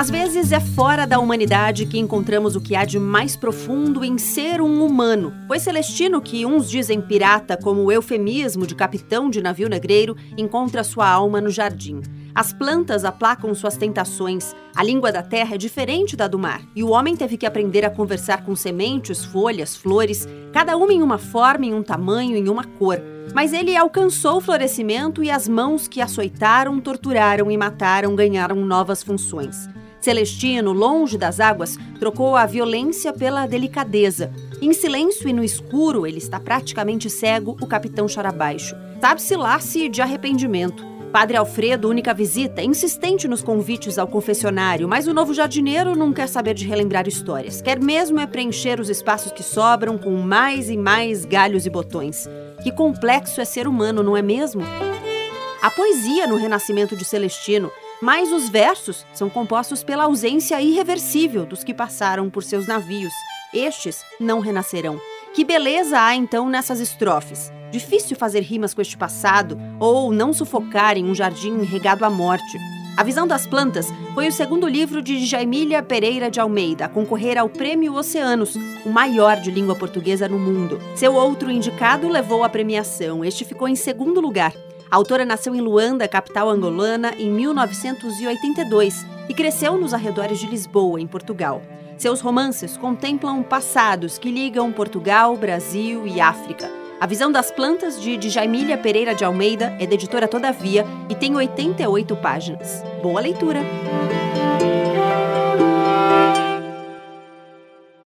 Às vezes é fora da humanidade que encontramos o que há de mais profundo em ser um humano. Pois Celestino, que uns dizem pirata como o eufemismo de capitão de navio negreiro, encontra sua alma no jardim. As plantas aplacam suas tentações, a língua da terra é diferente da do mar, e o homem teve que aprender a conversar com sementes, folhas, flores, cada uma em uma forma, em um tamanho, em uma cor. Mas ele alcançou o florescimento e as mãos que açoitaram, torturaram e mataram ganharam novas funções. Celestino, longe das águas, trocou a violência pela delicadeza. Em silêncio e no escuro, ele está praticamente cego, o capitão chora baixo. Sabe-se lá se de arrependimento. Padre Alfredo, única visita, insistente nos convites ao confessionário, mas o novo jardineiro não quer saber de relembrar histórias. Quer mesmo é preencher os espaços que sobram com mais e mais galhos e botões. Que complexo é ser humano, não é mesmo? A poesia no renascimento de Celestino, mas os versos são compostos pela ausência irreversível dos que passaram por seus navios. Estes não renascerão. Que beleza há então nessas estrofes? Difícil fazer rimas com este passado ou não sufocar em um jardim regado à morte. A Visão das Plantas foi o segundo livro de Jaimília Pereira de Almeida a concorrer ao Prêmio Oceanos, o maior de língua portuguesa no mundo. Seu outro indicado levou a premiação, este ficou em segundo lugar. A autora nasceu em Luanda, capital angolana, em 1982 e cresceu nos arredores de Lisboa, em Portugal. Seus romances contemplam passados que ligam Portugal, Brasil e África. A Visão das Plantas, de Djaimília Pereira de Almeida, é da editora Todavia e tem 88 páginas. Boa leitura!